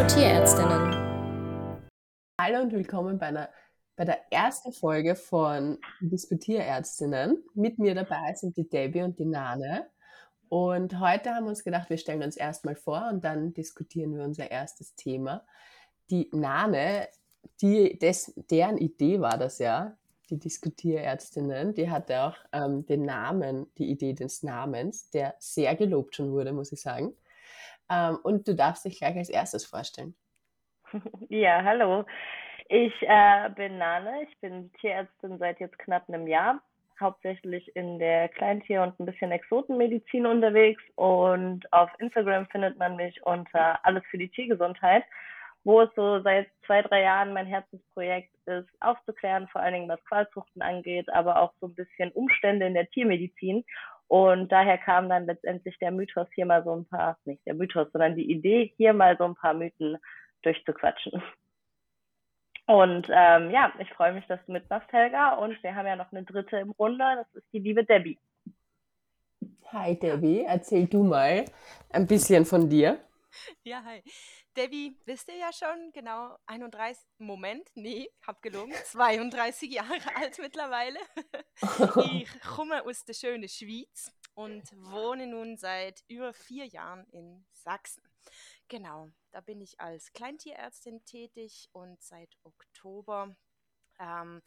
Diskutierärztinnen. Hallo und willkommen bei, einer, bei der ersten Folge von Diskutierärztinnen. Mit mir dabei sind die Debbie und die Nane. Und heute haben wir uns gedacht, wir stellen uns erstmal vor und dann diskutieren wir unser erstes Thema. Die Nane, die, des, deren Idee war das ja, die Diskutierärztinnen, die hatte auch ähm, den Namen, die Idee des Namens, der sehr gelobt schon wurde, muss ich sagen. Ähm, und du darfst dich gleich als erstes vorstellen. Ja, hallo. Ich äh, bin Nane, ich bin Tierärztin seit jetzt knapp einem Jahr, hauptsächlich in der Kleintier- und ein bisschen Exotenmedizin unterwegs und auf Instagram findet man mich unter Alles für die Tiergesundheit wo es so seit zwei, drei Jahren mein Herzensprojekt ist, aufzuklären, vor allen Dingen was Qualzuchten angeht, aber auch so ein bisschen Umstände in der Tiermedizin. Und daher kam dann letztendlich der Mythos, hier mal so ein paar, nicht der Mythos, sondern die Idee, hier mal so ein paar Mythen durchzuquatschen. Und ähm, ja, ich freue mich, dass du mitmachst, Helga. Und wir haben ja noch eine dritte im Runde, das ist die liebe Debbie. Hi Debbie, erzähl du mal ein bisschen von dir. Ja, hi. Debbie, wisst ihr ja schon, genau 31, Moment, nee, hab gelogen, 32 Jahre alt mittlerweile. ich komme aus der schönen Schweiz und wohne nun seit über vier Jahren in Sachsen. Genau, da bin ich als Kleintierärztin tätig und seit Oktober ähm,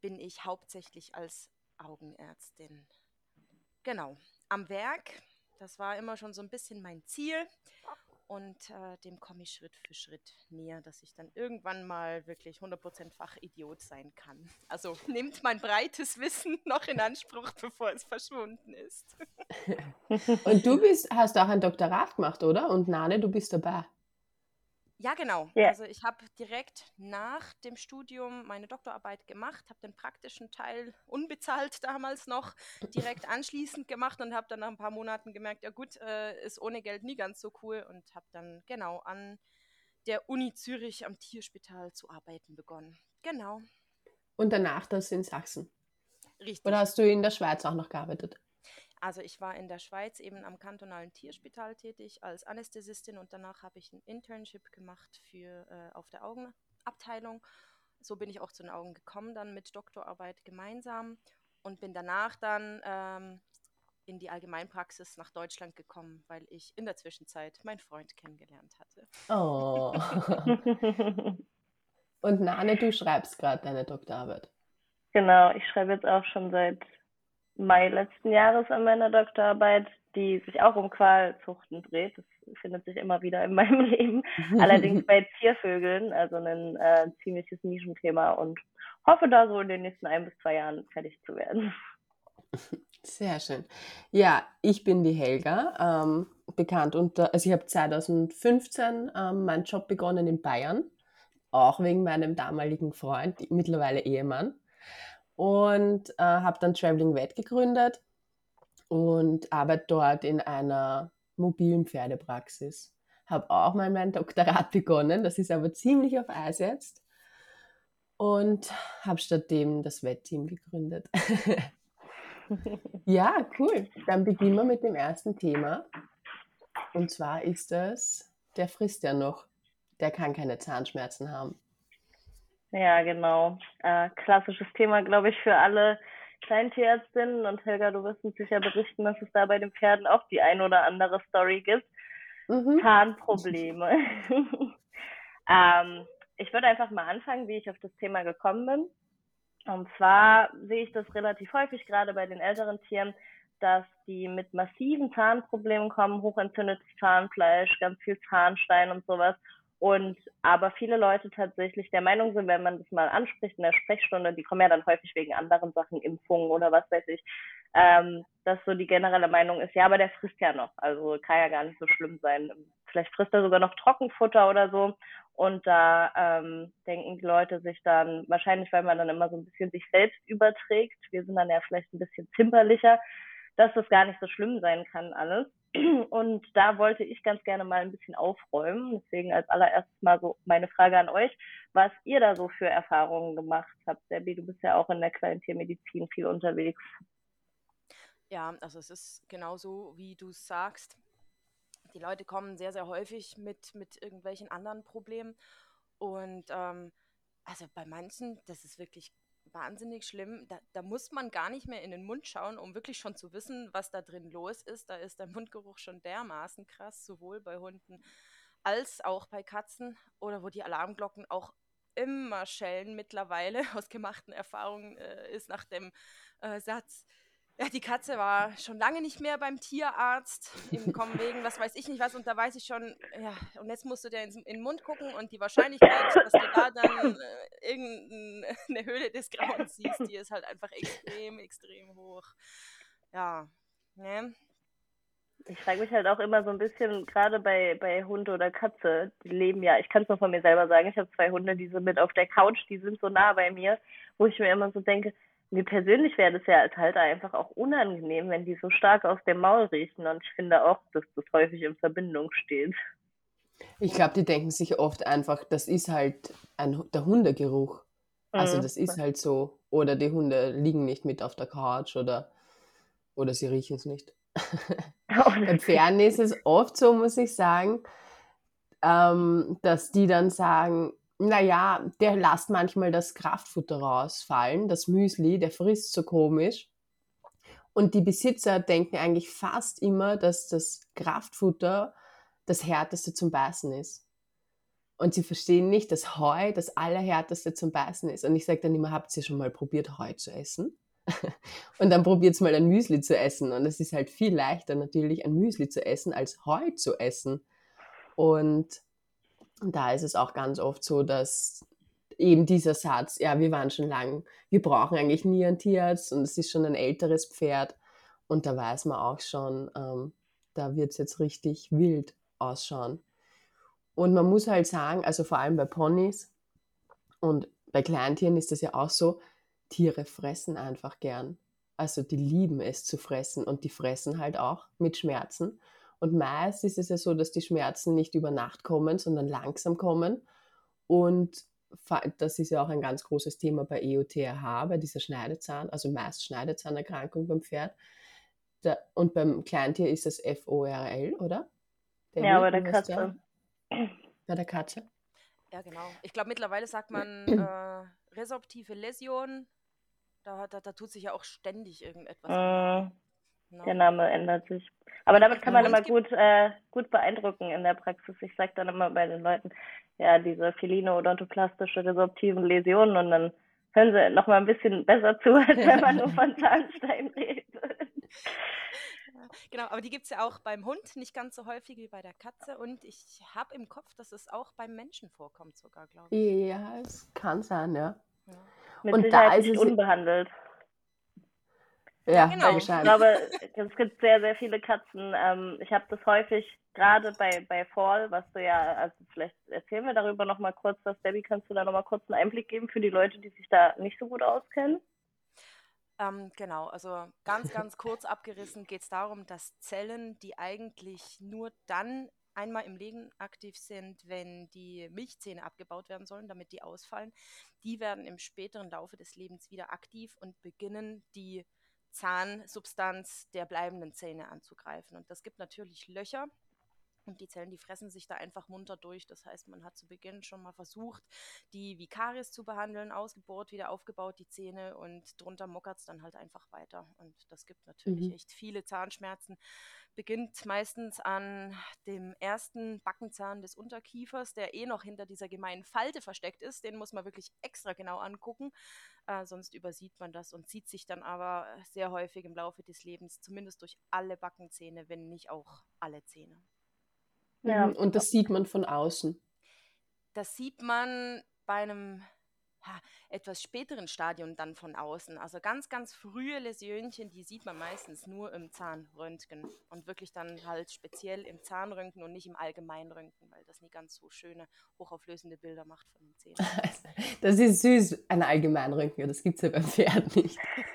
bin ich hauptsächlich als Augenärztin. Genau, am Werk. Das war immer schon so ein bisschen mein Ziel und äh, dem komme ich Schritt für Schritt näher, dass ich dann irgendwann mal wirklich 100% Fachidiot sein kann. Also nimmt mein breites Wissen noch in Anspruch, bevor es verschwunden ist. und du bist, hast auch ein Doktorat gemacht, oder? Und Nane, du bist dabei. Ja, genau. Yeah. Also ich habe direkt nach dem Studium meine Doktorarbeit gemacht, habe den praktischen Teil unbezahlt damals noch direkt anschließend gemacht und habe dann nach ein paar Monaten gemerkt, ja gut, äh, ist ohne Geld nie ganz so cool und habe dann genau an der Uni Zürich am Tierspital zu arbeiten begonnen. Genau. Und danach das in Sachsen. Richtig. Oder hast du in der Schweiz auch noch gearbeitet? Also ich war in der Schweiz eben am kantonalen Tierspital tätig als Anästhesistin und danach habe ich ein Internship gemacht für äh, auf der Augenabteilung. So bin ich auch zu den Augen gekommen, dann mit Doktorarbeit gemeinsam und bin danach dann ähm, in die Allgemeinpraxis nach Deutschland gekommen, weil ich in der Zwischenzeit meinen Freund kennengelernt hatte. Oh. und Nane, du schreibst gerade deine Doktorarbeit. Genau, ich schreibe jetzt auch schon seit Mai letzten Jahres an meiner Doktorarbeit, die sich auch um Qualzuchten dreht. Das findet sich immer wieder in meinem Leben. Allerdings bei Ziervögeln, also ein äh, ziemliches Nischenthema und hoffe da so in den nächsten ein bis zwei Jahren fertig zu werden. Sehr schön. Ja, ich bin die Helga, ähm, bekannt unter, also ich habe 2015 ähm, meinen Job begonnen in Bayern, auch wegen meinem damaligen Freund, mittlerweile Ehemann und äh, habe dann Traveling Vet gegründet und arbeite dort in einer mobilen Pferdepraxis. Habe auch mal mein Doktorat begonnen, das ist aber ziemlich auf Eis jetzt und habe stattdem das Wettteam gegründet. ja, cool. Dann beginnen wir mit dem ersten Thema. Und zwar ist das, der frisst ja noch, der kann keine Zahnschmerzen haben. Ja, genau. Äh, klassisches Thema, glaube ich, für alle Kleintierärztinnen. Und Helga, du wirst uns sicher berichten, dass es da bei den Pferden auch die ein oder andere Story gibt. Mhm. Zahnprobleme. ähm, ich würde einfach mal anfangen, wie ich auf das Thema gekommen bin. Und zwar sehe ich das relativ häufig, gerade bei den älteren Tieren, dass die mit massiven Zahnproblemen kommen, hochentzündetes Zahnfleisch, ganz viel Zahnstein und sowas. Und aber viele Leute tatsächlich der Meinung sind, wenn man das mal anspricht in der Sprechstunde, die kommen ja dann häufig wegen anderen Sachen, Impfungen oder was weiß ich, ähm, dass so die generelle Meinung ist, ja, aber der frisst ja noch, also kann ja gar nicht so schlimm sein. Vielleicht frisst er sogar noch Trockenfutter oder so. Und da ähm, denken die Leute sich dann, wahrscheinlich weil man dann immer so ein bisschen sich selbst überträgt, wir sind dann ja vielleicht ein bisschen zimperlicher, dass das gar nicht so schlimm sein kann alles. Und da wollte ich ganz gerne mal ein bisschen aufräumen. Deswegen als allererstes mal so meine Frage an euch, was ihr da so für Erfahrungen gemacht habt. Debbie, du bist ja auch in der Kleintiermedizin viel unterwegs. Ja, also es ist genauso, wie du sagst. Die Leute kommen sehr, sehr häufig mit, mit irgendwelchen anderen Problemen. Und ähm, also bei manchen, das ist wirklich wahnsinnig schlimm. Da, da, muss man gar nicht mehr in den Mund schauen, um wirklich schon zu wissen, was da drin los ist. Da ist der Mundgeruch schon dermaßen krass, sowohl bei Hunden als auch bei Katzen oder wo die Alarmglocken auch immer schellen mittlerweile aus gemachten Erfahrungen äh, ist nach dem äh, Satz, ja, die Katze war schon lange nicht mehr beim Tierarzt, im Kommen wegen, was weiß ich nicht was, und da weiß ich schon, ja, und jetzt musst du dir in, in den Mund gucken und die Wahrscheinlichkeit, dass du da dann äh, irgendeine Höhle des Grauens siehst, die ist halt einfach extrem, extrem hoch. Ja, ne? Ich frage mich halt auch immer so ein bisschen, gerade bei, bei Hund oder Katze, die leben ja, ich kann es nur von mir selber sagen, ich habe zwei Hunde, die sind mit auf der Couch, die sind so nah bei mir, wo ich mir immer so denke, mir persönlich wäre das ja als Halter einfach auch unangenehm, wenn die so stark aus dem Maul riechen. Und ich finde auch, dass das häufig in Verbindung steht. Ich glaube, die denken sich oft einfach, das ist halt ein, der Hundegeruch. Also mhm. das ist halt so. Oder die Hunde liegen nicht mit auf der Couch oder, oder sie riechen es nicht. Bei Pferden ist es oft so, muss ich sagen, ähm, dass die dann sagen, naja, der lässt manchmal das Kraftfutter rausfallen, das Müsli, der frisst so komisch. Und die Besitzer denken eigentlich fast immer, dass das Kraftfutter das härteste zum Beißen ist. Und sie verstehen nicht, dass Heu das allerhärteste zum Beißen ist. Und ich sage dann immer, habt ihr schon mal probiert, Heu zu essen? und dann probiert mal ein Müsli zu essen. Und es ist halt viel leichter natürlich, ein Müsli zu essen, als Heu zu essen. Und und da ist es auch ganz oft so, dass eben dieser Satz, ja, wir waren schon lang, wir brauchen eigentlich nie einen Tierarzt und es ist schon ein älteres Pferd. Und da weiß man auch schon, ähm, da wird es jetzt richtig wild ausschauen. Und man muss halt sagen, also vor allem bei Ponys und bei Kleintieren ist das ja auch so, Tiere fressen einfach gern. Also die lieben es zu fressen und die fressen halt auch mit Schmerzen. Und meist ist es ja so, dass die Schmerzen nicht über Nacht kommen, sondern langsam kommen. Und das ist ja auch ein ganz großes Thema bei EOTRH, bei dieser Schneidezahn, also meist Schneidezahnerkrankung beim Pferd. und beim Kleintier ist das FORL, oder? Der ja, bei der Katze. Bei der Katze. Ja, genau. Ich glaube, mittlerweile sagt man äh, resorptive Läsion. Da, da, da, tut sich ja auch ständig irgendetwas. Mm. No. Der Name ändert sich. Aber damit kann man immer gut, äh, gut beeindrucken in der Praxis. Ich sage dann immer bei den Leuten, ja, diese filine-odontoplastische resorptiven Läsionen und dann hören sie noch mal ein bisschen besser zu, als wenn man nur von Zahnstein redet. Genau, aber die gibt es ja auch beim Hund nicht ganz so häufig wie bei der Katze. Und ich habe im Kopf, dass es auch beim Menschen vorkommt, sogar, glaube ich. Ja, es kann sein, ja. ja. Mit und Sicherheit da ist es unbehandelt. Ja, genau. Ich glaube, es gibt sehr, sehr viele Katzen. Ähm, ich habe das häufig, gerade bei, bei Fall, was du ja, also vielleicht erzählen wir darüber nochmal kurz was. Debbie, kannst du da nochmal kurz einen Einblick geben für die Leute, die sich da nicht so gut auskennen? Ähm, genau, also ganz, ganz kurz abgerissen geht es darum, dass Zellen, die eigentlich nur dann einmal im Leben aktiv sind, wenn die Milchzähne abgebaut werden sollen, damit die ausfallen, die werden im späteren Laufe des Lebens wieder aktiv und beginnen die Zahnsubstanz der bleibenden Zähne anzugreifen. Und das gibt natürlich Löcher. Und die Zellen, die fressen sich da einfach munter durch. Das heißt, man hat zu Beginn schon mal versucht, die Vikaris zu behandeln, ausgebohrt, wieder aufgebaut, die Zähne und drunter mockert es dann halt einfach weiter. Und das gibt natürlich mhm. echt viele Zahnschmerzen beginnt meistens an dem ersten Backenzahn des Unterkiefers, der eh noch hinter dieser gemeinen Falte versteckt ist. Den muss man wirklich extra genau angucken, äh, sonst übersieht man das und zieht sich dann aber sehr häufig im Laufe des Lebens zumindest durch alle Backenzähne, wenn nicht auch alle Zähne. Ja. Mhm, und das sieht man von außen. Das sieht man bei einem ha, etwas späteren Stadium dann von außen. Also ganz, ganz frühe Läsionchen, die sieht man meistens nur im Zahnröntgen und wirklich dann halt speziell im Zahnröntgen und nicht im Allgemeinröntgen, weil das nie ganz so schöne, hochauflösende Bilder macht von den Zähnen. Das ist süß, ein Allgemeinröntgen, das gibt es ja beim Pferd nicht.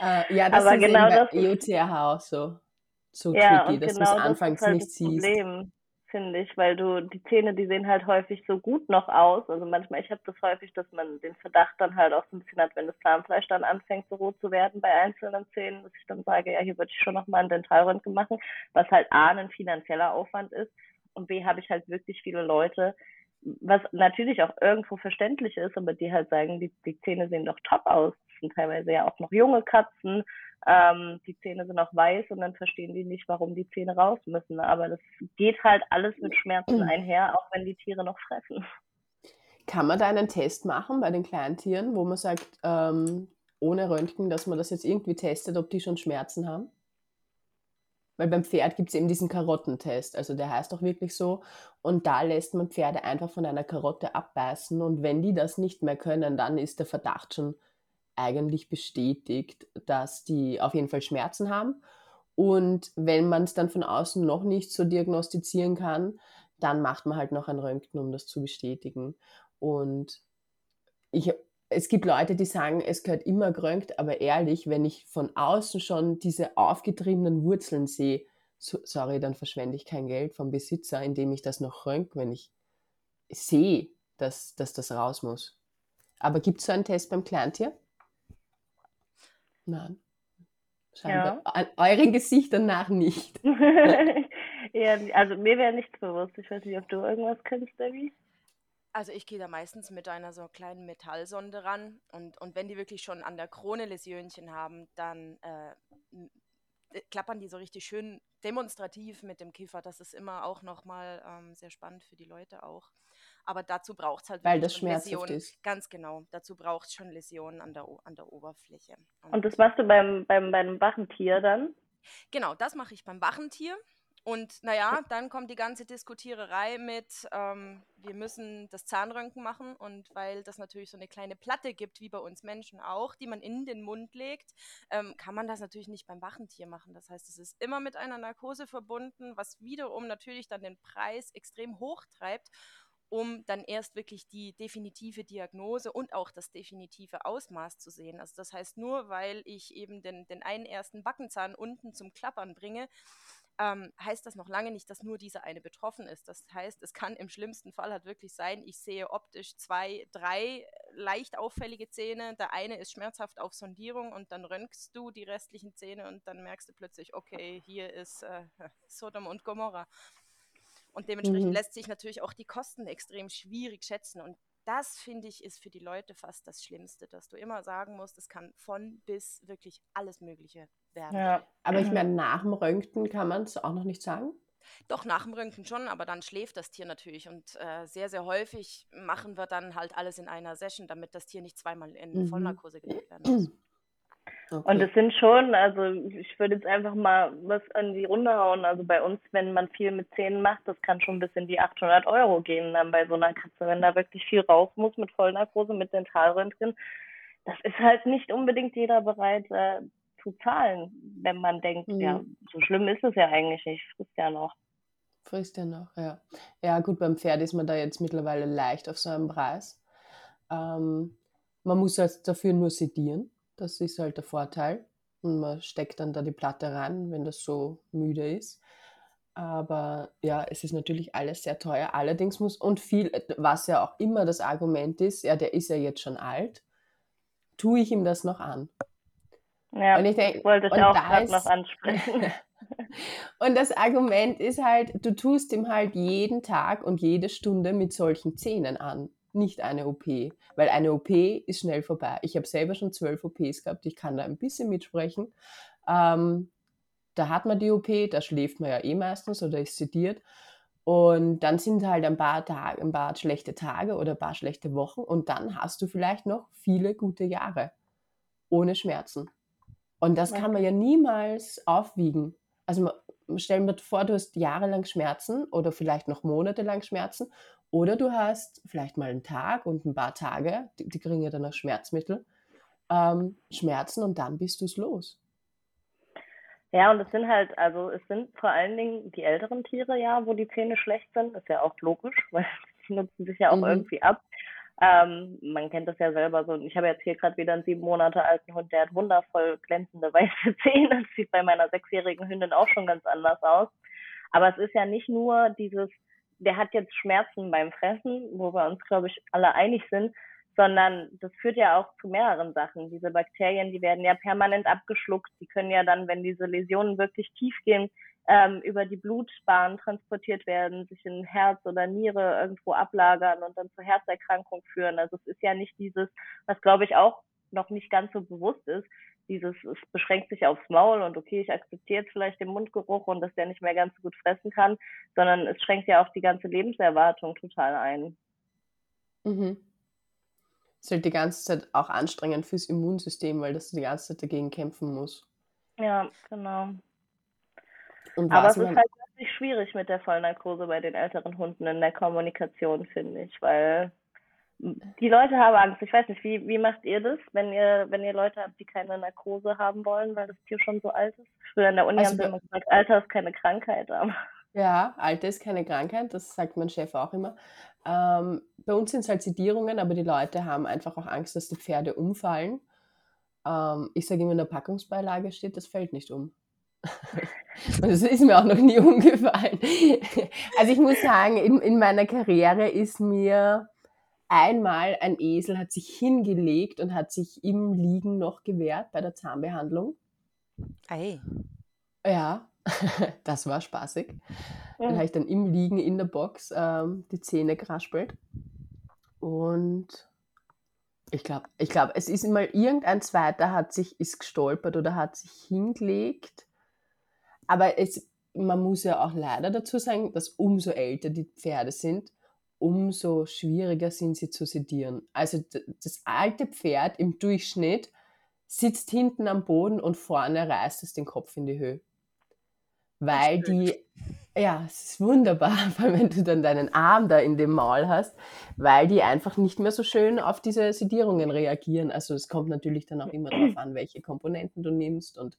äh, ja, das Aber ist genau bei EOTH auch so, so ja, tricky, dass genau du es anfangs halt nicht siehst. Problem finde ich, weil du die Zähne, die sehen halt häufig so gut noch aus. Also manchmal, ich habe das häufig, dass man den Verdacht dann halt auch so ein bisschen hat, wenn das Zahnfleisch dann anfängt so rot zu werden bei einzelnen Zähnen, dass ich dann sage, ja, hier würde ich schon noch mal ein Dentalröntgen machen, was halt A, ein finanzieller Aufwand ist und B, habe ich halt wirklich viele Leute, was natürlich auch irgendwo verständlich ist, aber die halt sagen, die, die Zähne sehen doch top aus. Das sind teilweise ja auch noch junge Katzen. Ähm, die Zähne sind auch weiß und dann verstehen die nicht, warum die Zähne raus müssen. Aber das geht halt alles mit Schmerzen einher, auch wenn die Tiere noch fressen. Kann man da einen Test machen bei den kleinen Tieren, wo man sagt, ähm, ohne Röntgen, dass man das jetzt irgendwie testet, ob die schon Schmerzen haben? Weil beim Pferd gibt es eben diesen Karottentest, also der heißt auch wirklich so. Und da lässt man Pferde einfach von einer Karotte abbeißen. Und wenn die das nicht mehr können, dann ist der Verdacht schon eigentlich bestätigt, dass die auf jeden Fall Schmerzen haben. Und wenn man es dann von außen noch nicht so diagnostizieren kann, dann macht man halt noch ein Röntgen, um das zu bestätigen. Und ich, es gibt Leute, die sagen, es gehört immer geröntgt, aber ehrlich, wenn ich von außen schon diese aufgetriebenen Wurzeln sehe, so, sorry, dann verschwende ich kein Geld vom Besitzer, indem ich das noch röntge, wenn ich sehe, dass, dass das raus muss. Aber gibt es so einen Test beim Kleintier? Nein. Scheinbar. Ja. An euren Gesichtern nach nicht. ja, also mir wäre nichts bewusst. Ich weiß nicht, ob du irgendwas kennst, Debbie. Also ich gehe da meistens mit einer so kleinen Metallsonde ran und, und wenn die wirklich schon an der Krone Läsionchen haben, dann äh, klappern die so richtig schön demonstrativ mit dem Kiefer. Das ist immer auch nochmal ähm, sehr spannend für die Leute auch. Aber dazu braucht es halt Weil das schmerzhaft ist. Ganz genau. Dazu braucht es schon Läsionen an der, an der Oberfläche. Und, und das machst du beim, beim, beim Wachentier dann? Genau, das mache ich beim Wachentier. Und naja, dann kommt die ganze Diskutiererei mit, ähm, wir müssen das Zahnröntgen machen und weil das natürlich so eine kleine Platte gibt, wie bei uns Menschen auch, die man in den Mund legt, ähm, kann man das natürlich nicht beim Wachentier machen. Das heißt, es ist immer mit einer Narkose verbunden, was wiederum natürlich dann den Preis extrem hoch treibt um dann erst wirklich die definitive Diagnose und auch das definitive Ausmaß zu sehen. Also das heißt, nur weil ich eben den, den einen ersten Backenzahn unten zum Klappern bringe, ähm, heißt das noch lange nicht, dass nur dieser eine betroffen ist. Das heißt, es kann im schlimmsten Fall halt wirklich sein, ich sehe optisch zwei, drei leicht auffällige Zähne. Der eine ist schmerzhaft auf Sondierung und dann röntgst du die restlichen Zähne und dann merkst du plötzlich, okay, hier ist äh, Sodom und Gomorra. Und dementsprechend mhm. lässt sich natürlich auch die Kosten extrem schwierig schätzen. Und das finde ich ist für die Leute fast das Schlimmste, dass du immer sagen musst, es kann von bis wirklich alles Mögliche werden. Ja. Aber ich mhm. meine, nach dem Röntgen kann man es auch noch nicht sagen? Doch, nach dem Röntgen schon, aber dann schläft das Tier natürlich. Und äh, sehr, sehr häufig machen wir dann halt alles in einer Session, damit das Tier nicht zweimal in mhm. Vollnarkose gelegt werden muss. Okay. Und es sind schon, also ich würde jetzt einfach mal was an die Runde hauen. Also bei uns, wenn man viel mit Zähnen macht, das kann schon bis in die 800 Euro gehen dann bei so einer Katze, wenn da wirklich viel raus muss mit Vollnarkose, mit Dentalröntgen. Das ist halt nicht unbedingt jeder bereit äh, zu zahlen, wenn man denkt, mhm. ja, so schlimm ist es ja eigentlich nicht, frisst ja noch. Frisst ja noch, ja. Ja, gut, beim Pferd ist man da jetzt mittlerweile leicht auf so einem Preis. Ähm, man muss halt dafür nur sedieren. Das ist halt der Vorteil. Und man steckt dann da die Platte rein, wenn das so müde ist. Aber ja, es ist natürlich alles sehr teuer. Allerdings muss, und viel, was ja auch immer das Argument ist, ja, der ist ja jetzt schon alt, tue ich ihm das noch an. Ja, und ich denk, wollte ich auch gerade noch ansprechen. und das Argument ist halt, du tust ihm halt jeden Tag und jede Stunde mit solchen Zähnen an nicht eine OP, weil eine OP ist schnell vorbei. Ich habe selber schon zwölf OPs gehabt, ich kann da ein bisschen mitsprechen. Ähm, da hat man die OP, da schläft man ja eh meistens oder ist sediert. Und dann sind halt ein paar Tage, ein paar schlechte Tage oder ein paar schlechte Wochen und dann hast du vielleicht noch viele gute Jahre ohne Schmerzen. Und das kann man ja niemals aufwiegen. Also stell mir vor, du hast jahrelang Schmerzen oder vielleicht noch monatelang Schmerzen oder du hast vielleicht mal einen Tag und ein paar Tage, die, die kriegen ja dann auch Schmerzmittel, ähm, Schmerzen und dann bist du es los. Ja, und es sind halt, also es sind vor allen Dingen die älteren Tiere ja, wo die Zähne schlecht sind. ist ja auch logisch, weil die nutzen sich ja auch mhm. irgendwie ab. Ähm, man kennt das ja selber so. Ich habe jetzt hier gerade wieder einen sieben Monate alten Hund, der hat wundervoll glänzende weiße Zähne. Das sieht bei meiner sechsjährigen Hündin auch schon ganz anders aus. Aber es ist ja nicht nur dieses, der hat jetzt Schmerzen beim Fressen, wo wir uns, glaube ich, alle einig sind, sondern das führt ja auch zu mehreren Sachen. Diese Bakterien, die werden ja permanent abgeschluckt. Die können ja dann, wenn diese Läsionen wirklich tief gehen, ähm, über die Blutbahn transportiert werden, sich in Herz oder Niere irgendwo ablagern und dann zur Herzerkrankung führen. Also es ist ja nicht dieses, was glaube ich auch noch nicht ganz so bewusst ist, dieses, es beschränkt sich aufs Maul und okay, ich akzeptiere jetzt vielleicht den Mundgeruch und dass der nicht mehr ganz so gut fressen kann, sondern es schränkt ja auch die ganze Lebenserwartung total ein. Mhm. Es ist halt die ganze Zeit auch anstrengend fürs Immunsystem, weil das die ganze Zeit dagegen kämpfen muss. Ja, genau. Aber es ist halt wirklich schwierig mit der Vollnarkose bei den älteren Hunden in der Kommunikation, finde ich, weil die Leute haben Angst. Ich weiß nicht, wie, wie macht ihr das, wenn ihr, wenn ihr Leute habt, die keine Narkose haben wollen, weil das Tier schon so alt ist? Früher in der Uni also haben sie immer gesagt, Alter ist keine Krankheit. Aber. Ja, Alter ist keine Krankheit, das sagt mein Chef auch immer. Ähm, bei uns sind es halt Sedierungen, aber die Leute haben einfach auch Angst, dass die Pferde umfallen. Ähm, ich sage immer, in der Packungsbeilage steht, das fällt nicht um. Und das ist mir auch noch nie umgefallen. Also ich muss sagen, in, in meiner Karriere ist mir einmal ein Esel hat sich hingelegt und hat sich im Liegen noch gewehrt bei der Zahnbehandlung. Ei. Ja, das war spaßig. Dann habe ich dann im Liegen in der Box ähm, die Zähne geraspelt. Und ich glaube, ich glaub, es ist mal irgendein zweiter hat sich, ist gestolpert oder hat sich hingelegt. Aber es, man muss ja auch leider dazu sagen, dass umso älter die Pferde sind, umso schwieriger sind sie zu sedieren. Also das alte Pferd im Durchschnitt sitzt hinten am Boden und vorne reißt es den Kopf in die Höhe. Weil die, ja, es ist wunderbar, weil wenn du dann deinen Arm da in dem Maul hast, weil die einfach nicht mehr so schön auf diese Sedierungen reagieren. Also es kommt natürlich dann auch immer darauf an, welche Komponenten du nimmst und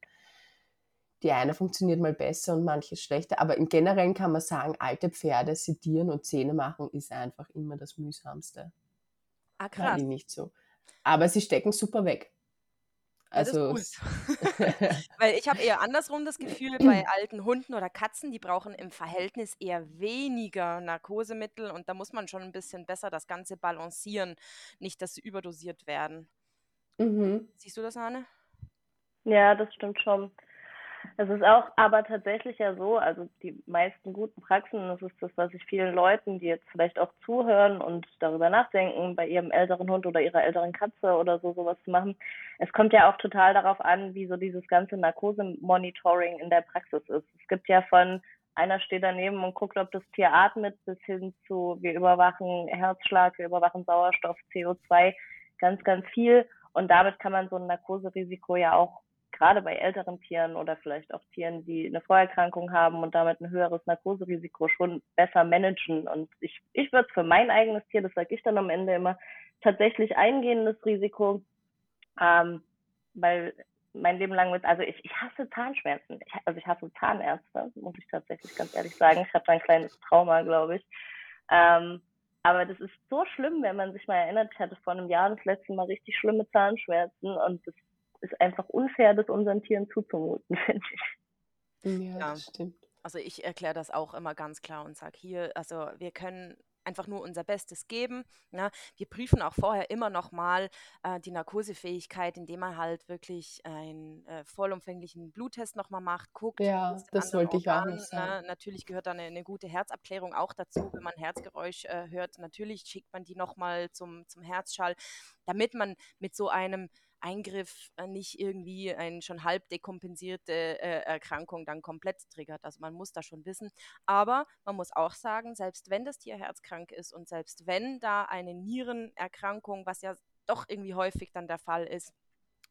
die eine funktioniert mal besser und manches schlechter. Aber im Generellen kann man sagen, alte Pferde sedieren und Zähne machen ist einfach immer das mühsamste. Ah, krass. nicht so. Aber sie stecken super weg. Also, Weil ich habe eher andersrum das Gefühl, bei alten Hunden oder Katzen, die brauchen im Verhältnis eher weniger Narkosemittel und da muss man schon ein bisschen besser das Ganze balancieren, nicht, dass sie überdosiert werden. Mhm. Siehst du das, Anne? Ja, das stimmt schon. Es ist auch aber tatsächlich ja so, also die meisten guten Praxen, das ist das, was ich vielen Leuten, die jetzt vielleicht auch zuhören und darüber nachdenken, bei ihrem älteren Hund oder ihrer älteren Katze oder so sowas zu machen. Es kommt ja auch total darauf an, wie so dieses ganze Narkose-Monitoring in der Praxis ist. Es gibt ja von einer steht daneben und guckt, ob das Tier atmet, bis hin zu, wir überwachen Herzschlag, wir überwachen Sauerstoff, CO2, ganz, ganz viel. Und damit kann man so ein Narkoserisiko ja auch gerade bei älteren Tieren oder vielleicht auch Tieren, die eine Vorerkrankung haben und damit ein höheres Narkoserisiko schon besser managen. Und ich, ich würde für mein eigenes Tier, das sage ich dann am Ende immer, tatsächlich eingehendes Risiko, ähm, weil mein Leben lang mit, also ich, ich hasse Zahnschmerzen. Ich, also ich hasse Zahnärzte, muss ich tatsächlich ganz ehrlich sagen. Ich habe da ein kleines Trauma, glaube ich. Ähm, aber das ist so schlimm, wenn man sich mal erinnert, ich hatte vor einem Jahr das letzte Mal richtig schlimme Zahnschmerzen und das ist einfach unfair, das unseren Tieren zuzumuten, finde ich. Ja, ja, das stimmt. Also ich erkläre das auch immer ganz klar und sage hier, also wir können einfach nur unser Bestes geben. Ne? Wir prüfen auch vorher immer nochmal äh, die Narkosefähigkeit, indem man halt wirklich einen äh, vollumfänglichen Bluttest nochmal macht, guckt. Ja, das wollte ich auch noch sagen. Ne? Natürlich gehört da eine, eine, gute Herzabklärung auch dazu, wenn man Herzgeräusch äh, hört. Natürlich schickt man die nochmal zum, zum Herzschall, damit man mit so einem Eingriff äh, nicht irgendwie eine schon halb dekompensierte äh, Erkrankung dann komplett triggert. Also man muss da schon wissen. Aber man muss auch sagen, selbst wenn das Tier herzkrank ist und selbst wenn da eine Nierenerkrankung, was ja doch irgendwie häufig dann der Fall ist,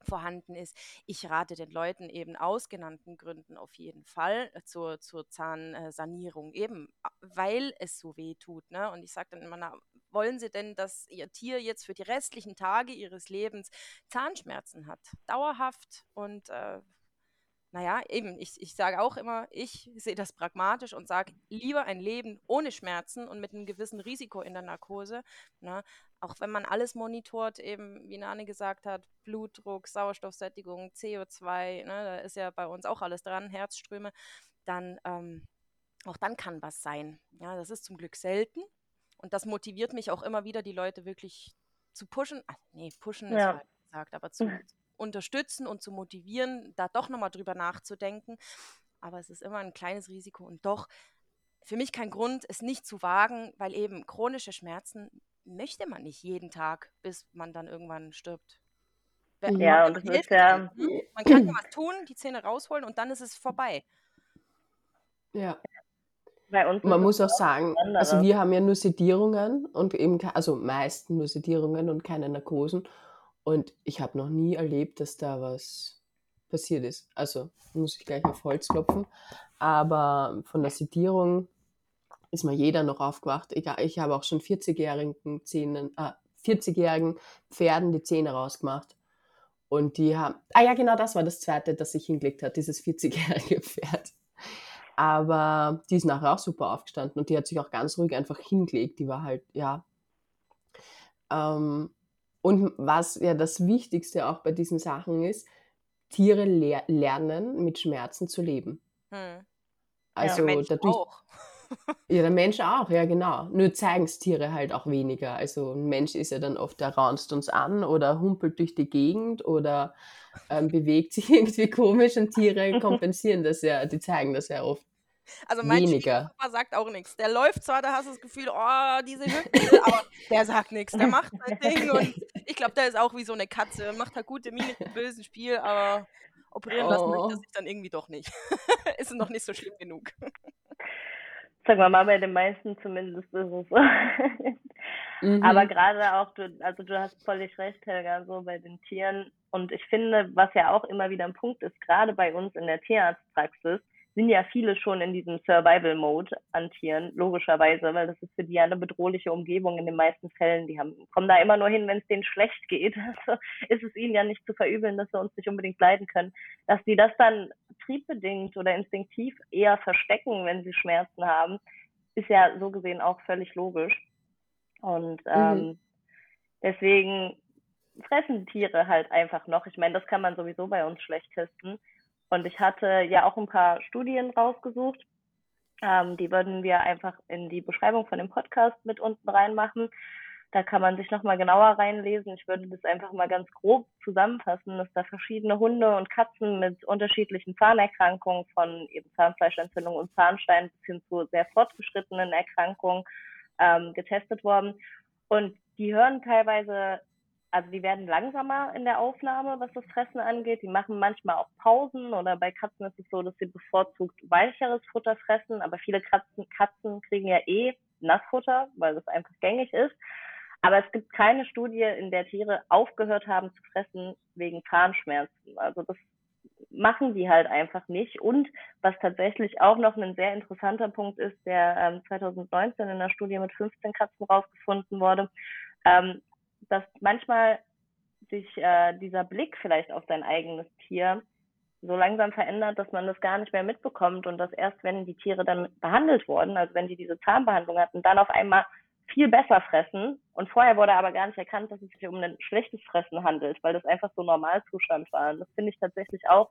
vorhanden ist. Ich rate den Leuten eben aus genannten Gründen auf jeden Fall äh, zur, zur Zahnsanierung, eben weil es so weh tut. Ne? Und ich sage dann immer, na, wollen Sie denn, dass Ihr Tier jetzt für die restlichen Tage Ihres Lebens Zahnschmerzen hat? Dauerhaft und äh, naja, eben, ich, ich sage auch immer, ich sehe das pragmatisch und sage, lieber ein Leben ohne Schmerzen und mit einem gewissen Risiko in der Narkose, ne, auch wenn man alles monitort, eben wie Nane gesagt hat, Blutdruck, Sauerstoffsättigung, CO2, ne, da ist ja bei uns auch alles dran, Herzströme, dann ähm, auch dann kann was sein. Ja, das ist zum Glück selten. Und das motiviert mich auch immer wieder, die Leute wirklich zu pushen. Ach, nee, pushen ja. ist gesagt, aber zu, unterstützen und zu motivieren, da doch nochmal drüber nachzudenken. Aber es ist immer ein kleines Risiko und doch für mich kein Grund, es nicht zu wagen, weil eben chronische Schmerzen möchte man nicht jeden Tag, bis man dann irgendwann stirbt. Ja, und das ist ja. Man kann ja was tun, die Zähne rausholen und dann ist es vorbei. Ja. Man muss auch sagen, also wir haben ja nur Sedierungen und eben, also meist nur Sedierungen und keine Narkosen. Und ich habe noch nie erlebt, dass da was passiert ist. Also muss ich gleich auf Holz klopfen. Aber von der Sedierung ist mal jeder noch aufgewacht. Ich, ich habe auch schon 40-jährigen Zähnen, äh, 40-jährigen Pferden die Zähne rausgemacht. Und die haben, ah ja, genau das war das zweite, das sich hingelegt hat, dieses 40-jährige Pferd. Aber die ist nachher auch super aufgestanden und die hat sich auch ganz ruhig einfach hingelegt. Die war halt, ja. Ähm, und was ja das Wichtigste auch bei diesen Sachen ist, Tiere ler lernen, mit Schmerzen zu leben. Hm. Also ja, dadurch, auch. Ja, der Mensch auch, ja genau. Nur zeigen es Tiere halt auch weniger. Also ein Mensch ist ja dann oft, der raunst uns an oder humpelt durch die Gegend oder ähm, bewegt sich irgendwie komisch und Tiere kompensieren das ja, die zeigen das ja oft. Also mein weniger. sagt auch nichts. Der läuft zwar, da hast du das Gefühl, oh, diese Hüfte, aber der sagt nichts. Der macht sein Ding und ich glaube, der ist auch wie so eine Katze. Macht halt gute Miene im bösen Spiel, aber operieren lassen oh. möchte er sich dann irgendwie doch nicht. ist noch nicht so schlimm genug sagen wir mal, bei den meisten zumindest ist es so. mhm. Aber gerade auch, du, also du hast völlig recht, Helga, so bei den Tieren. Und ich finde, was ja auch immer wieder ein Punkt ist, gerade bei uns in der Tierarztpraxis, sind ja viele schon in diesem Survival-Mode an Tieren, logischerweise, weil das ist für die ja eine bedrohliche Umgebung in den meisten Fällen. Die haben, kommen da immer nur hin, wenn es denen schlecht geht. Also ist es ihnen ja nicht zu verübeln, dass sie uns nicht unbedingt leiden können. Dass die das dann triebbedingt oder instinktiv eher verstecken, wenn sie Schmerzen haben, ist ja so gesehen auch völlig logisch. Und mhm. ähm, mhm. deswegen fressen Tiere halt einfach noch. Ich meine, das kann man sowieso bei uns schlecht testen. Und ich hatte ja auch ein paar Studien rausgesucht. Ähm, die würden wir einfach in die Beschreibung von dem Podcast mit unten reinmachen. Da kann man sich nochmal genauer reinlesen. Ich würde das einfach mal ganz grob zusammenfassen, dass da verschiedene Hunde und Katzen mit unterschiedlichen Zahnerkrankungen von eben Zahnfleischentzündung und Zahnstein bis hin zu sehr fortgeschrittenen Erkrankungen ähm, getestet worden. Und die hören teilweise, also die werden langsamer in der Aufnahme, was das Fressen angeht. Die machen manchmal auch Pausen oder bei Katzen ist es so, dass sie bevorzugt weicheres Futter fressen, aber viele Katzen, Katzen kriegen ja eh Nassfutter, weil das einfach gängig ist. Aber es gibt keine Studie, in der Tiere aufgehört haben zu fressen wegen Zahnschmerzen. Also das machen die halt einfach nicht. Und was tatsächlich auch noch ein sehr interessanter Punkt ist, der ähm, 2019 in einer Studie mit 15 Katzen rausgefunden wurde, ähm, dass manchmal sich äh, dieser Blick vielleicht auf dein eigenes Tier so langsam verändert, dass man das gar nicht mehr mitbekommt und dass erst wenn die Tiere dann behandelt wurden, also wenn die diese Zahnbehandlung hatten, dann auf einmal viel besser fressen. Und vorher wurde aber gar nicht erkannt, dass es sich um ein schlechtes Fressen handelt, weil das einfach so Normalzustand war. Und das finde ich tatsächlich auch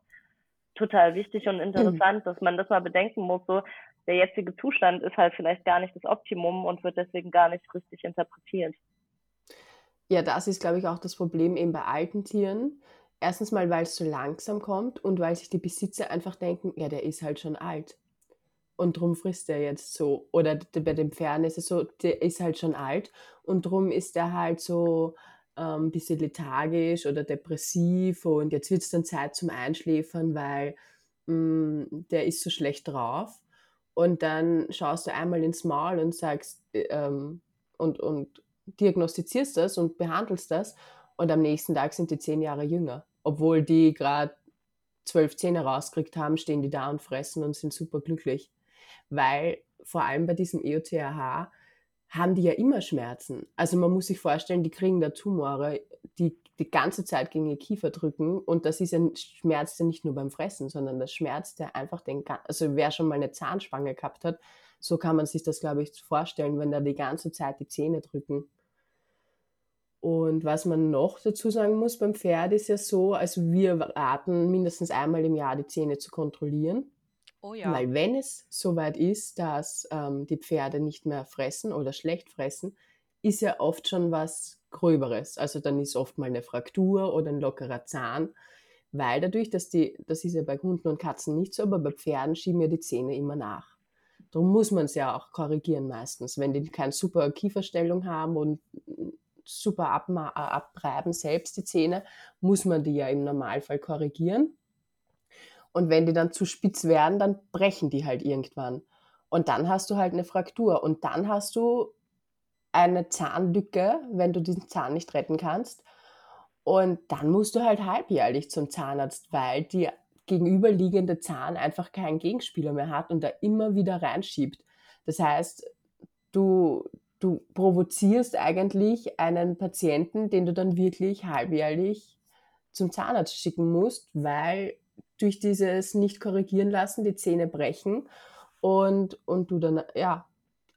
total wichtig und interessant, dass man das mal bedenken muss. So, der jetzige Zustand ist halt vielleicht gar nicht das Optimum und wird deswegen gar nicht richtig interpretiert. Ja, das ist, glaube ich, auch das Problem eben bei alten Tieren. Erstens mal, weil es so langsam kommt und weil sich die Besitzer einfach denken, ja, der ist halt schon alt und drum frisst er jetzt so. Oder bei den Pferden ist es so, der ist halt schon alt und drum ist er halt so ein ähm, bisschen lethargisch oder depressiv und jetzt wird es dann Zeit zum Einschläfern, weil mh, mm, der ist so schlecht drauf. Und dann schaust du einmal ins Maul und sagst äh, ähm, und, und diagnostizierst das und behandelst das und am nächsten Tag sind die zehn Jahre jünger. Obwohl die gerade zwölf Zähne rausgekriegt haben, stehen die da und fressen und sind super glücklich weil vor allem bei diesem EOTH haben die ja immer Schmerzen. Also man muss sich vorstellen, die kriegen da Tumore, die die ganze Zeit gegen ihr Kiefer drücken und das ist ein Schmerz, der nicht nur beim Fressen, sondern das Schmerz, der einfach den, also wer schon mal eine Zahnspange gehabt hat, so kann man sich das, glaube ich, vorstellen, wenn da die ganze Zeit die Zähne drücken. Und was man noch dazu sagen muss beim Pferd ist ja so, also wir raten mindestens einmal im Jahr die Zähne zu kontrollieren Oh ja. Weil wenn es soweit ist, dass ähm, die Pferde nicht mehr fressen oder schlecht fressen, ist ja oft schon was Gröberes. Also dann ist oft mal eine Fraktur oder ein lockerer Zahn. Weil dadurch, dass die, das ist ja bei Hunden und Katzen nicht so, aber bei Pferden schieben ja die Zähne immer nach. Darum muss man es ja auch korrigieren meistens. Wenn die keine super Kieferstellung haben und super äh, abreiben selbst die Zähne, muss man die ja im Normalfall korrigieren. Und wenn die dann zu spitz werden, dann brechen die halt irgendwann. Und dann hast du halt eine Fraktur. Und dann hast du eine Zahnlücke, wenn du diesen Zahn nicht retten kannst. Und dann musst du halt halbjährlich zum Zahnarzt, weil die gegenüberliegende Zahn einfach keinen Gegenspieler mehr hat und da immer wieder reinschiebt. Das heißt, du, du provozierst eigentlich einen Patienten, den du dann wirklich halbjährlich zum Zahnarzt schicken musst, weil durch dieses nicht korrigieren lassen die Zähne brechen und, und du dann ja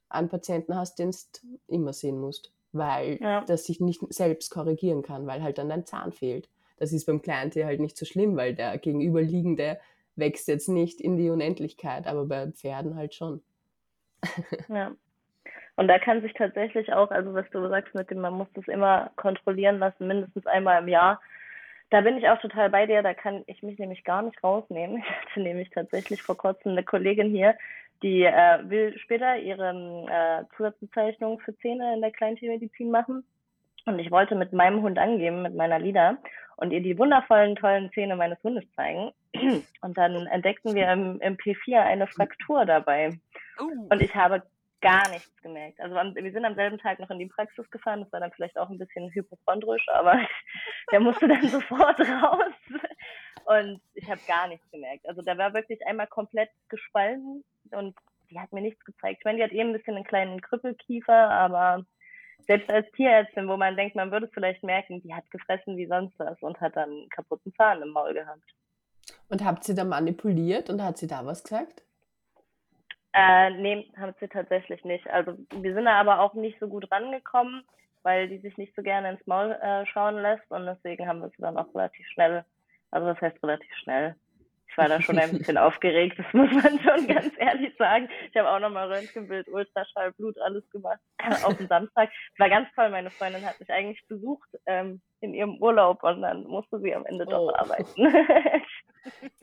einen Patienten hast, den du immer sehen musst, weil ja. das sich nicht selbst korrigieren kann, weil halt dann dein Zahn fehlt. Das ist beim Kleintier halt nicht so schlimm, weil der gegenüberliegende wächst jetzt nicht in die Unendlichkeit, aber bei Pferden halt schon. ja. Und da kann sich tatsächlich auch, also was du sagst mit dem, man muss das immer kontrollieren lassen, mindestens einmal im Jahr. Da bin ich auch total bei dir, da kann ich mich nämlich gar nicht rausnehmen. Ich hatte nämlich tatsächlich vor kurzem eine Kollegin hier, die äh, will später ihre äh, Zusatzbezeichnung für Zähne in der Kleintiermedizin machen. Und ich wollte mit meinem Hund angeben, mit meiner Lida, und ihr die wundervollen, tollen Zähne meines Hundes zeigen. Und dann entdeckten wir im, im P4 eine Fraktur dabei. Uh. Und ich habe gar nichts gemerkt. Also wir sind am selben Tag noch in die Praxis gefahren. Das war dann vielleicht auch ein bisschen hypochondrisch, aber der musste dann sofort raus. Und ich habe gar nichts gemerkt. Also da war wirklich einmal komplett gespalten und die hat mir nichts gezeigt. Ich meine, die hat eben ein bisschen einen kleinen Krüppelkiefer, aber selbst als Tierärztin, wo man denkt, man würde es vielleicht merken, die hat gefressen wie sonst was und hat dann einen kaputten Zahn im Maul gehabt. Und habt sie da manipuliert und hat sie da was gesagt? Äh, nee, haben sie tatsächlich nicht. Also wir sind da aber auch nicht so gut rangekommen, weil die sich nicht so gerne ins Maul äh, schauen lässt und deswegen haben wir sie dann auch relativ schnell, also das heißt relativ schnell, ich war da schon ein bisschen aufgeregt, das muss man schon ganz ehrlich sagen. Ich habe auch nochmal Röntgenbild, Ultraschall, Blut, alles gemacht auf dem Samstag. War ganz toll, meine Freundin hat mich eigentlich besucht ähm, in ihrem Urlaub und dann musste sie am Ende doch oh. arbeiten.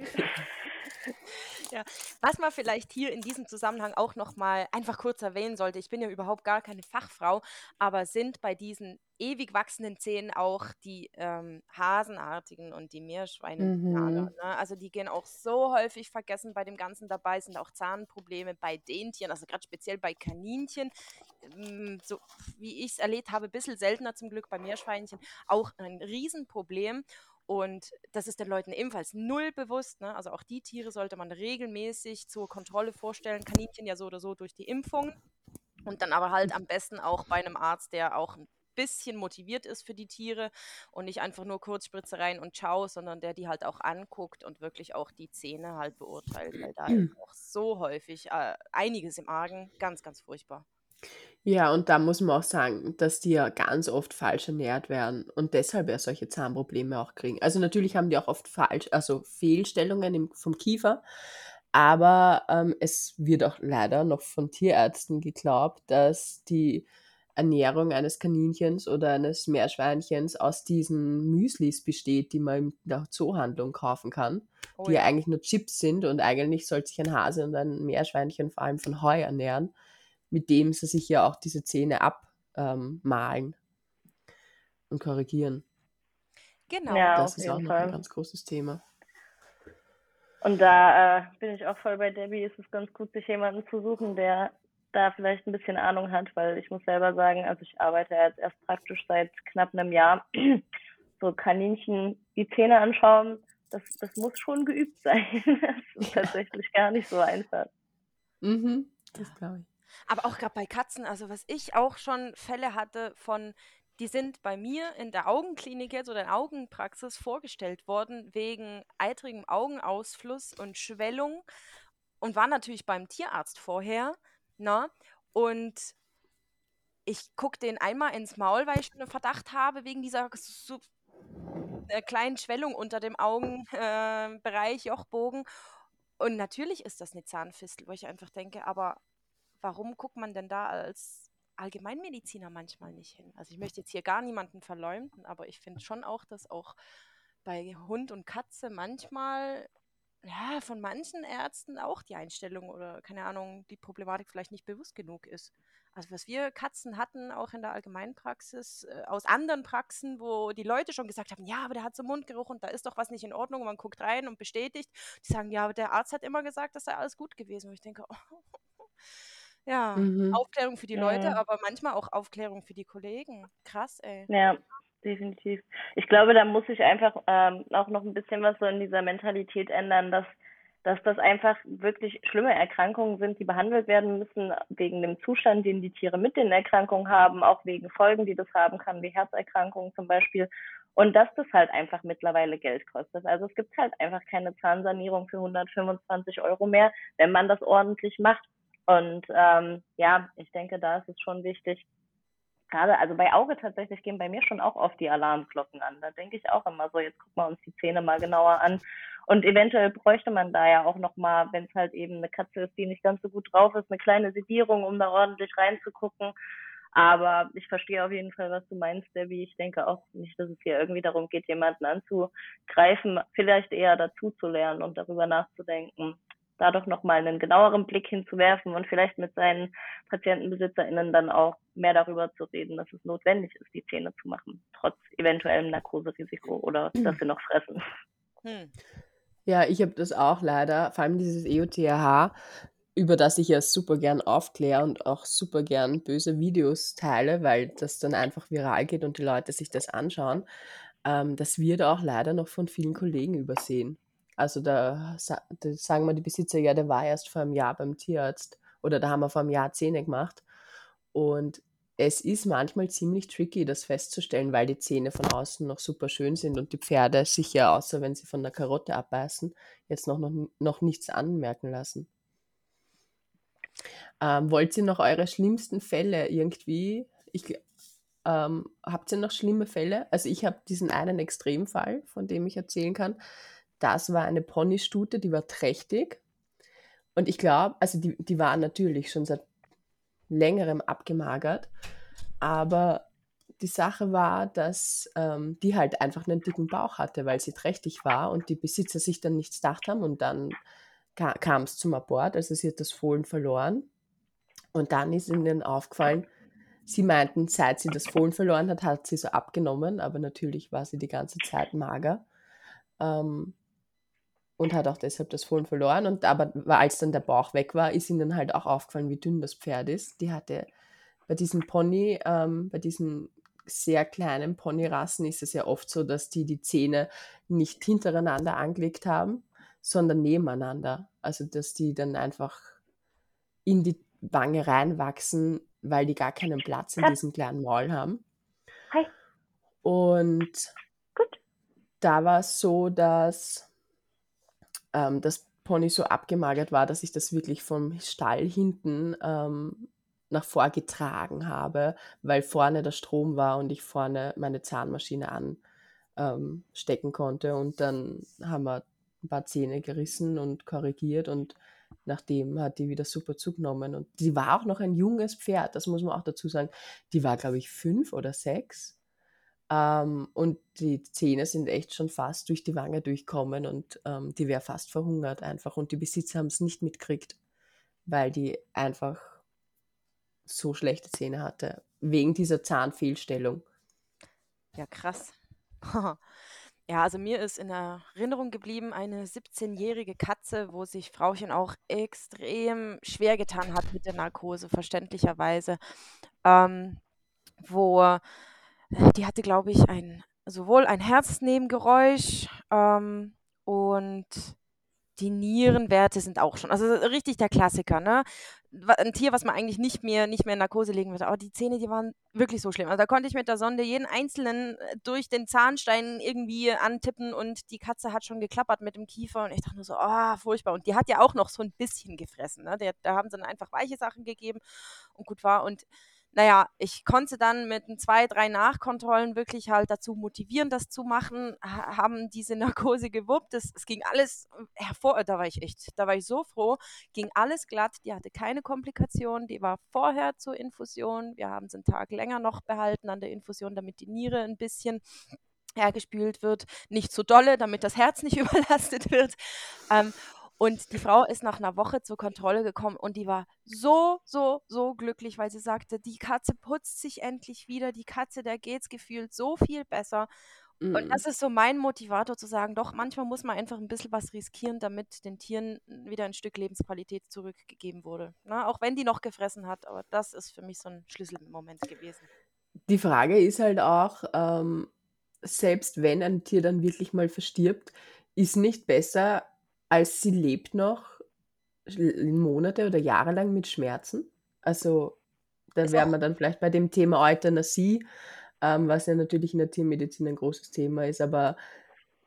Ja, was man vielleicht hier in diesem Zusammenhang auch noch mal einfach kurz erwähnen sollte, ich bin ja überhaupt gar keine Fachfrau, aber sind bei diesen ewig wachsenden Zähnen auch die ähm, Hasenartigen und die Meerschweine. Mhm. Ne? Also die gehen auch so häufig vergessen bei dem Ganzen dabei, sind auch Zahnprobleme bei den Tieren, also gerade speziell bei Kaninchen, ähm, so wie ich es erlebt habe, ein bisschen seltener zum Glück bei Meerschweinchen, auch ein Riesenproblem. Und das ist den Leuten ebenfalls null bewusst. Ne? Also auch die Tiere sollte man regelmäßig zur Kontrolle vorstellen. Kaninchen ja so oder so durch die Impfung. Und dann aber halt am besten auch bei einem Arzt, der auch ein bisschen motiviert ist für die Tiere und nicht einfach nur Kurzspritze rein und ciao, sondern der die halt auch anguckt und wirklich auch die Zähne halt beurteilt, weil da ist auch so häufig äh, einiges im Argen. Ganz, ganz furchtbar. Ja, und da muss man auch sagen, dass die ja ganz oft falsch ernährt werden und deshalb ja solche Zahnprobleme auch kriegen. Also natürlich haben die auch oft falsch, also Fehlstellungen im, vom Kiefer, aber ähm, es wird auch leider noch von Tierärzten geglaubt, dass die Ernährung eines Kaninchens oder eines Meerschweinchens aus diesen Müslis besteht, die man in der Zoohandlung kaufen kann, oh, die ja. ja eigentlich nur Chips sind und eigentlich sollte sich ein Hase und ein Meerschweinchen vor allem von Heu ernähren mit dem sie sich ja auch diese Zähne abmalen ähm, und korrigieren. Genau. Ja, das ist auch noch Fall. ein ganz großes Thema. Und da äh, bin ich auch voll bei Debbie. Ist es ganz gut, sich jemanden zu suchen, der da vielleicht ein bisschen Ahnung hat, weil ich muss selber sagen, also ich arbeite jetzt erst praktisch seit knapp einem Jahr. So Kaninchen die Zähne anschauen, das, das muss schon geübt sein. Das ist tatsächlich gar nicht so einfach. Mhm, das glaube ich. Aber auch gerade bei Katzen, also was ich auch schon Fälle hatte von, die sind bei mir in der Augenklinik jetzt oder in Augenpraxis vorgestellt worden wegen eitrigem Augenausfluss und Schwellung und waren natürlich beim Tierarzt vorher, na, ne? und ich gucke den einmal ins Maul, weil ich einen Verdacht habe wegen dieser so, äh, kleinen Schwellung unter dem Augenbereich, äh, Jochbogen. und natürlich ist das eine Zahnfistel, wo ich einfach denke, aber warum guckt man denn da als Allgemeinmediziner manchmal nicht hin? Also ich möchte jetzt hier gar niemanden verleumden, aber ich finde schon auch, dass auch bei Hund und Katze manchmal ja, von manchen Ärzten auch die Einstellung oder keine Ahnung, die Problematik vielleicht nicht bewusst genug ist. Also was wir Katzen hatten, auch in der Allgemeinpraxis, äh, aus anderen Praxen, wo die Leute schon gesagt haben, ja, aber der hat so Mundgeruch und da ist doch was nicht in Ordnung und man guckt rein und bestätigt. Die sagen, ja, aber der Arzt hat immer gesagt, das sei alles gut gewesen. Und ich denke, oh, ja, mhm. Aufklärung für die Leute, ja. aber manchmal auch Aufklärung für die Kollegen. Krass, ey. Ja, definitiv. Ich glaube, da muss sich einfach ähm, auch noch ein bisschen was so in dieser Mentalität ändern, dass dass das einfach wirklich schlimme Erkrankungen sind, die behandelt werden müssen wegen dem Zustand, den die Tiere mit den Erkrankungen haben, auch wegen Folgen, die das haben kann, wie Herzerkrankungen zum Beispiel. Und dass das halt einfach mittlerweile Geld kostet. Also es gibt halt einfach keine Zahnsanierung für 125 Euro mehr, wenn man das ordentlich macht. Und ähm, ja, ich denke, da ist es schon wichtig, gerade, also bei Auge tatsächlich gehen bei mir schon auch oft die Alarmglocken an. Da denke ich auch immer so, jetzt gucken wir uns die Zähne mal genauer an und eventuell bräuchte man da ja auch nochmal, wenn es halt eben eine Katze ist, die nicht ganz so gut drauf ist, eine kleine Sedierung, um da ordentlich reinzugucken. Aber ich verstehe auf jeden Fall, was du meinst, Debbie. Ich denke auch nicht, dass es hier irgendwie darum geht, jemanden anzugreifen, vielleicht eher dazu zu lernen und darüber nachzudenken, da doch nochmal einen genaueren Blick hinzuwerfen und vielleicht mit seinen PatientenbesitzerInnen dann auch mehr darüber zu reden, dass es notwendig ist, die Zähne zu machen, trotz eventuellem Narkoserisiko oder dass sie noch fressen. Hm. Ja, ich habe das auch leider, vor allem dieses EOTH, über das ich ja super gern aufkläre und auch super gern böse Videos teile, weil das dann einfach viral geht und die Leute sich das anschauen. Ähm, das wird auch leider noch von vielen Kollegen übersehen. Also da, da sagen wir die Besitzer, ja, der war erst vor einem Jahr beim Tierarzt oder da haben wir vor einem Jahr Zähne gemacht. Und es ist manchmal ziemlich tricky, das festzustellen, weil die Zähne von außen noch super schön sind und die Pferde sicher, außer wenn sie von der Karotte abbeißen, jetzt noch, noch, noch nichts anmerken lassen. Ähm, wollt ihr noch eure schlimmsten Fälle irgendwie? Ich, ähm, habt ihr noch schlimme Fälle? Also ich habe diesen einen Extremfall, von dem ich erzählen kann. Das war eine Ponystute, die war trächtig. Und ich glaube, also die, die war natürlich schon seit längerem abgemagert. Aber die Sache war, dass ähm, die halt einfach einen dicken Bauch hatte, weil sie trächtig war und die Besitzer sich dann nichts gedacht haben und dann ka kam es zum Abort, also sie hat das Fohlen verloren und dann ist ihnen aufgefallen, sie meinten, seit sie das Fohlen verloren hat, hat sie so abgenommen, aber natürlich war sie die ganze Zeit mager. Ähm, und hat auch deshalb das Fohlen verloren. Und aber als dann der Bauch weg war, ist ihnen halt auch aufgefallen, wie dünn das Pferd ist. Die hatte bei diesem Pony, ähm, bei diesen sehr kleinen Ponyrassen ist es ja oft so, dass die die Zähne nicht hintereinander angelegt haben, sondern nebeneinander. Also dass die dann einfach in die Wange reinwachsen, weil die gar keinen Platz in diesem kleinen Maul haben. Hi. Und Gut. da war es so, dass ähm, das Pony so abgemagert war, dass ich das wirklich vom Stall hinten ähm, nach vor getragen habe, weil vorne der Strom war und ich vorne meine Zahnmaschine anstecken ähm, konnte. Und dann haben wir ein paar Zähne gerissen und korrigiert und nachdem hat die wieder super zugenommen. Und die war auch noch ein junges Pferd, das muss man auch dazu sagen. Die war, glaube ich, fünf oder sechs. Ähm, und die Zähne sind echt schon fast durch die Wange durchkommen und ähm, die wäre fast verhungert einfach. Und die Besitzer haben es nicht mitgekriegt, weil die einfach so schlechte Zähne hatte, wegen dieser Zahnfehlstellung. Ja, krass. ja, also mir ist in Erinnerung geblieben eine 17-jährige Katze, wo sich Frauchen auch extrem schwer getan hat mit der Narkose, verständlicherweise. Ähm, wo die hatte, glaube ich, ein sowohl ein Herznebengeräusch ähm, und die Nierenwerte sind auch schon, also richtig der Klassiker, ne? Ein Tier, was man eigentlich nicht mehr, nicht mehr in Narkose legen würde. Aber die Zähne, die waren wirklich so schlimm. Also da konnte ich mit der Sonde jeden einzelnen äh, durch den Zahnstein irgendwie antippen und die Katze hat schon geklappert mit dem Kiefer und ich dachte nur so, oh, furchtbar. Und die hat ja auch noch so ein bisschen gefressen, ne? Da haben sie dann einfach weiche Sachen gegeben und gut war. Und naja, ich konnte dann mit zwei, drei Nachkontrollen wirklich halt dazu motivieren, das zu machen, haben diese Narkose gewuppt. Es, es ging alles hervor, da war ich echt, da war ich so froh, ging alles glatt, die hatte keine Komplikationen, die war vorher zur Infusion. Wir haben sie einen Tag länger noch behalten an der Infusion, damit die Niere ein bisschen hergespült wird. Nicht zu dolle, damit das Herz nicht überlastet wird. Ähm, und die Frau ist nach einer Woche zur Kontrolle gekommen und die war so, so, so glücklich, weil sie sagte, die Katze putzt sich endlich wieder, die Katze, der geht's gefühlt so viel besser. Mm. Und das ist so mein Motivator zu sagen, doch, manchmal muss man einfach ein bisschen was riskieren, damit den Tieren wieder ein Stück Lebensqualität zurückgegeben wurde. Na, auch wenn die noch gefressen hat, aber das ist für mich so ein Schlüsselmoment gewesen. Die Frage ist halt auch, ähm, selbst wenn ein Tier dann wirklich mal verstirbt, ist nicht besser, als sie lebt noch Monate oder Jahre lang mit Schmerzen. Also da wären wir dann vielleicht bei dem Thema Euthanasie, ähm, was ja natürlich in der Tiermedizin ein großes Thema ist, aber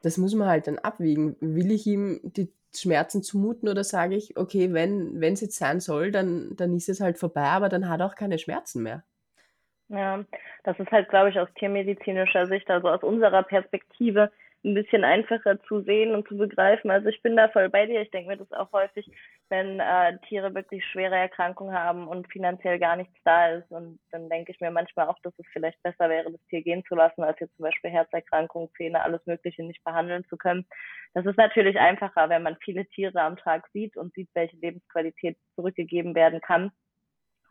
das muss man halt dann abwiegen. Will ich ihm die Schmerzen zumuten oder sage ich, okay, wenn es jetzt sein soll, dann, dann ist es halt vorbei, aber dann hat er auch keine Schmerzen mehr. Ja, das ist halt, glaube ich, aus tiermedizinischer Sicht, also aus unserer Perspektive, ein bisschen einfacher zu sehen und zu begreifen. Also ich bin da voll bei dir. Ich denke mir das auch häufig, wenn äh, Tiere wirklich schwere Erkrankungen haben und finanziell gar nichts da ist. Und dann denke ich mir manchmal auch, dass es vielleicht besser wäre, das Tier gehen zu lassen, als jetzt zum Beispiel Herzerkrankungen, Zähne, alles Mögliche nicht behandeln zu können. Das ist natürlich einfacher, wenn man viele Tiere am Tag sieht und sieht, welche Lebensqualität zurückgegeben werden kann.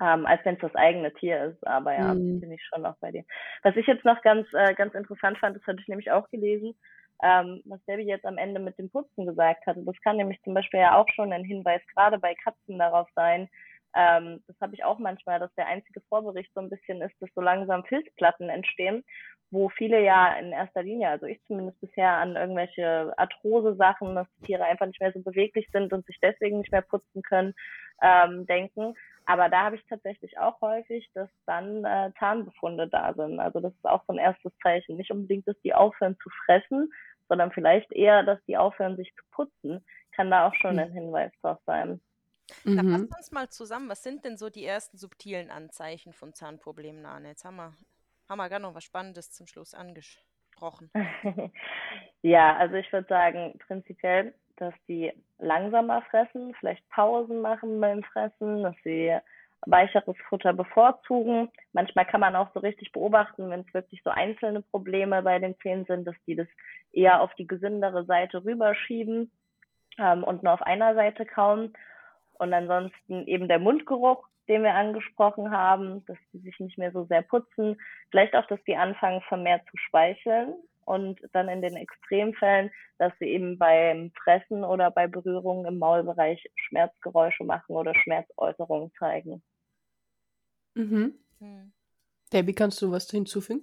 Ähm, als wenn es das eigene Tier ist. Aber ja, mhm. bin ich schon noch bei dir. Was ich jetzt noch ganz, äh, ganz interessant fand, das hatte ich nämlich auch gelesen, ähm, was Debbie jetzt am Ende mit dem Putzen gesagt hatte. Das kann nämlich zum Beispiel ja auch schon ein Hinweis gerade bei Katzen darauf sein. Ähm, das habe ich auch manchmal, dass der einzige Vorbericht so ein bisschen ist, dass so langsam Filzplatten entstehen, wo viele ja in erster Linie, also ich zumindest bisher an irgendwelche Arthrose-Sachen, dass die Tiere einfach nicht mehr so beweglich sind und sich deswegen nicht mehr putzen können, ähm, denken. Aber da habe ich tatsächlich auch häufig, dass dann äh, Zahnbefunde da sind. Also das ist auch so ein erstes Zeichen. Nicht unbedingt, dass die aufhören zu fressen, sondern vielleicht eher, dass die aufhören, sich zu putzen, kann da auch schon hm. ein Hinweis drauf sein. Da mhm. fassen uns mal zusammen. Was sind denn so die ersten subtilen Anzeichen von Zahnproblemen, Anne? Jetzt haben wir, haben wir gar noch was Spannendes zum Schluss angesprochen. ja, also ich würde sagen, prinzipiell, dass die langsamer fressen, vielleicht Pausen machen beim Fressen, dass sie weicheres Futter bevorzugen. Manchmal kann man auch so richtig beobachten, wenn es wirklich so einzelne Probleme bei den Zähnen sind, dass die das eher auf die gesündere Seite rüberschieben ähm, und nur auf einer Seite kauen. Und ansonsten eben der Mundgeruch, den wir angesprochen haben, dass die sich nicht mehr so sehr putzen. Vielleicht auch, dass die anfangen vermehrt zu speicheln und dann in den Extremfällen, dass sie eben beim Fressen oder bei Berührungen im Maulbereich Schmerzgeräusche machen oder Schmerzäußerungen zeigen. Mhm. Hm. Debbie, kannst du was hinzufügen?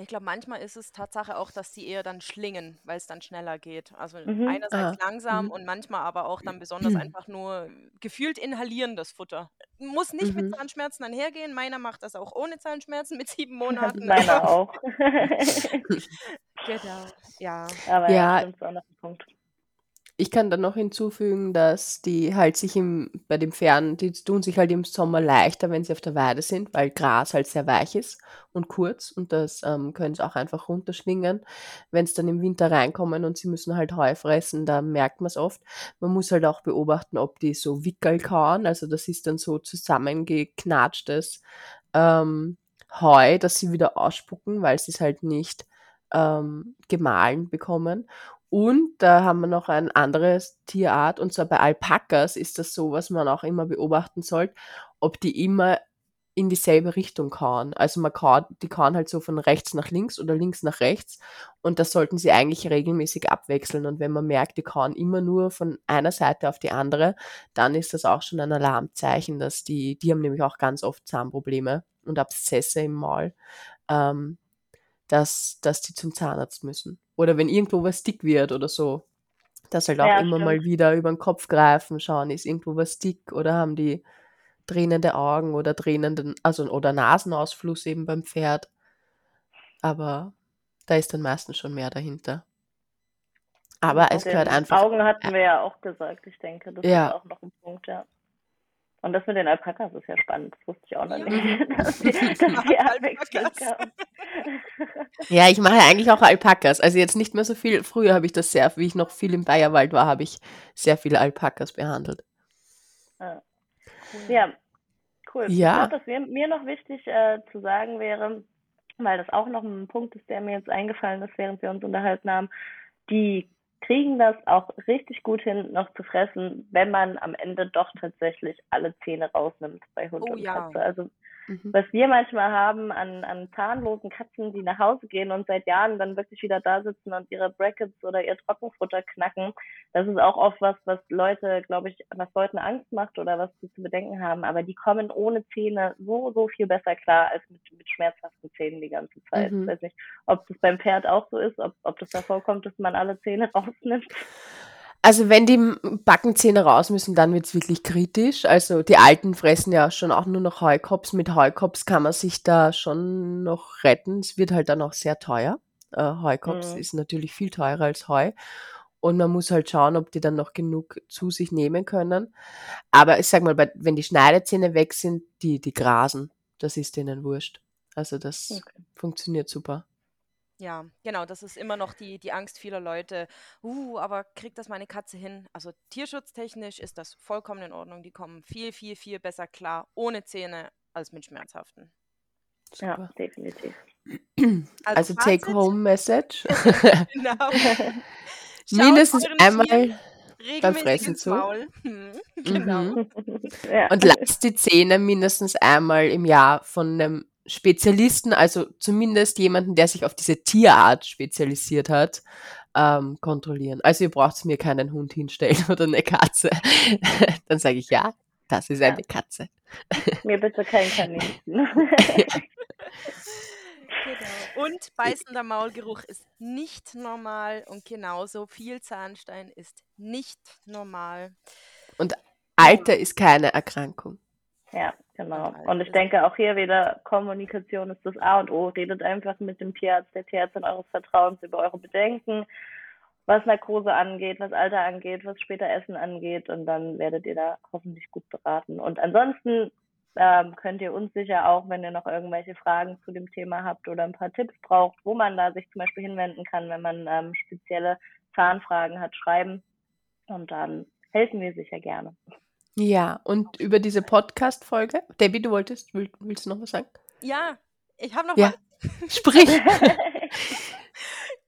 Ich glaube, manchmal ist es Tatsache auch, dass sie eher dann schlingen, weil es dann schneller geht. Also mhm. einerseits ah. langsam mhm. und manchmal aber auch dann besonders einfach nur gefühlt inhalieren das Futter. Muss nicht mhm. mit Zahnschmerzen einhergehen. Meiner macht das auch ohne Zahnschmerzen mit sieben Monaten. Meiner auch. genau, ja. Aber ja, ja das ist auch noch ein Punkt. Ich kann dann noch hinzufügen, dass die halt sich im, bei dem Pferden, die tun sich halt im Sommer leichter, wenn sie auf der Weide sind, weil Gras halt sehr weich ist und kurz und das ähm, können sie auch einfach runterschwingen. Wenn es dann im Winter reinkommen und sie müssen halt Heu fressen, da merkt man es oft. Man muss halt auch beobachten, ob die so Wickel kauen, also das ist dann so zusammengeknatschtes ähm, Heu, das sie wieder ausspucken, weil sie es halt nicht ähm, gemahlen bekommen. Und da haben wir noch ein anderes Tierart, und zwar bei Alpakas ist das so, was man auch immer beobachten sollte, ob die immer in dieselbe Richtung kauen. Also man kaut, die kauen halt so von rechts nach links oder links nach rechts und das sollten sie eigentlich regelmäßig abwechseln. Und wenn man merkt, die kauen immer nur von einer Seite auf die andere, dann ist das auch schon ein Alarmzeichen, dass die, die haben nämlich auch ganz oft Zahnprobleme und Abszesse im Maul, ähm, dass, dass die zum Zahnarzt müssen. Oder wenn irgendwo was dick wird oder so. Das halt auch ja, immer stimmt. mal wieder über den Kopf greifen, schauen, ist irgendwo was dick oder haben die tränende Augen oder tränenden, also oder Nasenausfluss eben beim Pferd. Aber da ist dann meistens schon mehr dahinter. Aber es gehört einfach. Augen hatten wir ja auch gesagt, ich denke, das ja. ist auch noch ein Punkt, ja. Und das mit den Alpakas ist ja spannend. Das wusste ich auch noch Ja. nicht, dass die, dass die abwechselnd. Ja, ich mache ja eigentlich auch Alpakas. Also jetzt nicht mehr so viel. Früher habe ich das sehr, wie ich noch viel im Bayerwald war, habe ich sehr viele Alpakas behandelt. Ja, cool. Ja. Ich glaube, mir, mir noch wichtig äh, zu sagen wäre, weil das auch noch ein Punkt ist, der mir jetzt eingefallen ist, während wir uns unterhalten haben, die kriegen das auch richtig gut hin, noch zu fressen, wenn man am Ende doch tatsächlich alle Zähne rausnimmt bei Hund Oh und ja. Katze. Also Mhm. was wir manchmal haben an, an zahnlosen Katzen, die nach Hause gehen und seit Jahren dann wirklich wieder da sitzen und ihre Brackets oder ihr Trockenfutter knacken, das ist auch oft was, was Leute, glaube ich, was Leuten Angst macht oder was sie zu bedenken haben. Aber die kommen ohne Zähne so, so viel besser klar als mit, mit schmerzhaften Zähnen die ganze Zeit. Mhm. Ich weiß nicht, ob das beim Pferd auch so ist, ob, ob das da vorkommt, dass man alle Zähne rausnimmt. Also wenn die Backenzähne raus müssen, dann wird es wirklich kritisch. Also die Alten fressen ja schon auch nur noch Heukops. Mit Heukops kann man sich da schon noch retten. Es wird halt dann auch sehr teuer. Äh, Heukops Mhm. ist natürlich viel teurer als Heu. Und man muss halt schauen, ob die dann noch genug zu sich nehmen können. Aber ich sag mal, bei, wenn die Schneidezähne weg sind, die, die grasen. Das ist denen wurscht. Also das Okay. funktioniert super. Ja, genau, das ist immer noch die, die Angst vieler Leute. Uh, aber kriegt das meine Katze hin? Also tierschutztechnisch ist das vollkommen in Ordnung. Die kommen viel, viel, viel besser klar ohne Zähne als mit schmerzhaften. Ja, Super. definitiv. Also, Fazit, Take-Home-Message. Genau. Mindestens einmal regelmäßig Fressen zu. Hm, genau. Mhm. ja. Und lasst die Zähne mindestens einmal im Jahr von einem Spezialisten, also zumindest jemanden, der sich auf diese Tierart spezialisiert hat, ähm, kontrollieren. Also ihr braucht mir keinen Hund hinstellen oder eine Katze. Dann sage ich ja, das ist eine Katze. Mir bitte kein Kaninchen. Genau. Und beißender Maulgeruch ist nicht normal und genauso viel Zahnstein ist nicht normal. Alter ist keine Erkrankung. Ja, genau. Und ich denke auch hier wieder, Kommunikation ist das A und O. Redet einfach mit dem Tierarzt, der Tierärztin eures Vertrauens über eure Bedenken, was Narkose angeht, was Alter angeht, was später Essen angeht und dann werdet ihr da hoffentlich gut beraten. Und ansonsten ähm, könnt ihr uns sicher auch, wenn ihr noch irgendwelche Fragen zu dem Thema habt oder ein paar Tipps braucht, wo man da sich zum Beispiel hinwenden kann, wenn man ähm, spezielle Zahnfragen hat, schreiben. Und dann helfen wir sicher gerne. Ja, und über diese Podcast-Folge, Debbie, du wolltest, will, willst du noch was sagen? Ja, ich habe noch Ja. was. Sprich!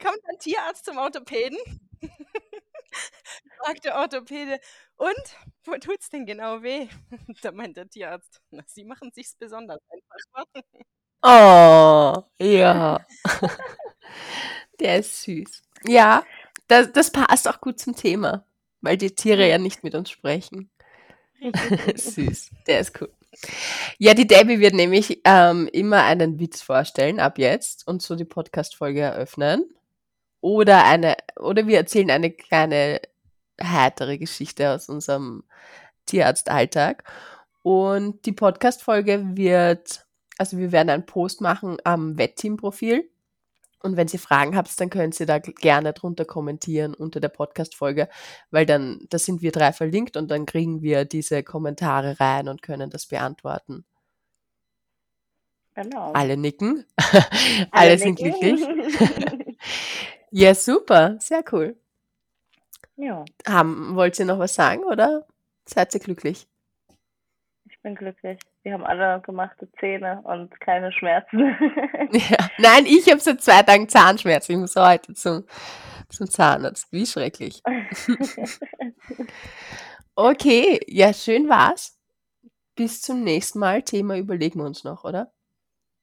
Kommt ein Tierarzt zum Orthopäden? Fragt der Orthopäde, und wo tut's denn genau weh? Da meint der Tierarzt, na, Sie machen sich's besonders einfach. Oh, ja. Der ist süß. Ja, das, das passt auch gut zum Thema, weil die Tiere ja nicht mit uns sprechen. Süß, der ist cool. Ja, die Debbie wird nämlich ähm, immer einen Witz vorstellen ab jetzt und so die Podcast-Folge eröffnen. Oder eine, oder wir erzählen eine kleine heitere Geschichte aus unserem Tierarztalltag. Und die Podcast-Folge wird, also wir werden einen Post machen am Wettteam-Profil. Und wenn Sie Fragen habt, dann können Sie da gerne drunter kommentieren unter der Podcast-Folge, weil dann, da sind wir drei verlinkt und dann kriegen wir diese Kommentare rein und können das beantworten. Genau. Alle nicken. Alle, sind nicken. glücklich. ja, super. Sehr cool. ja, Haben, wollt ihr noch was sagen oder seid ihr glücklich? Ich bin glücklich. Wir haben alle gemachte Zähne und keine Schmerzen. Ja. Nein, ich habe seit zwei Tagen Zahnschmerzen. Ich muss heute zum, zum Zahnarzt. Wie schrecklich. Okay, ja, schön war's. Bis zum nächsten Mal. Thema überlegen wir uns noch, oder?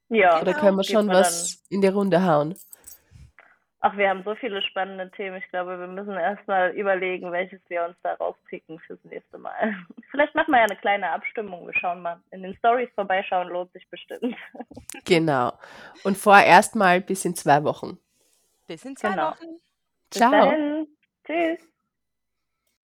ja, Oder können wir schon was in die Runde hauen? Ach, wir haben so viele spannende Themen. Ich glaube, wir müssen erstmal überlegen, welches wir uns da rauspicken fürs nächste Mal. Vielleicht machen wir ja eine kleine Abstimmung. Wir schauen mal. In den Stories vorbeischauen lohnt sich bestimmt. Genau. Und vorerst mal bis in zwei Wochen. Bis in zwei Genau. Wochen. Bis Ciao. dahin. Tschüss.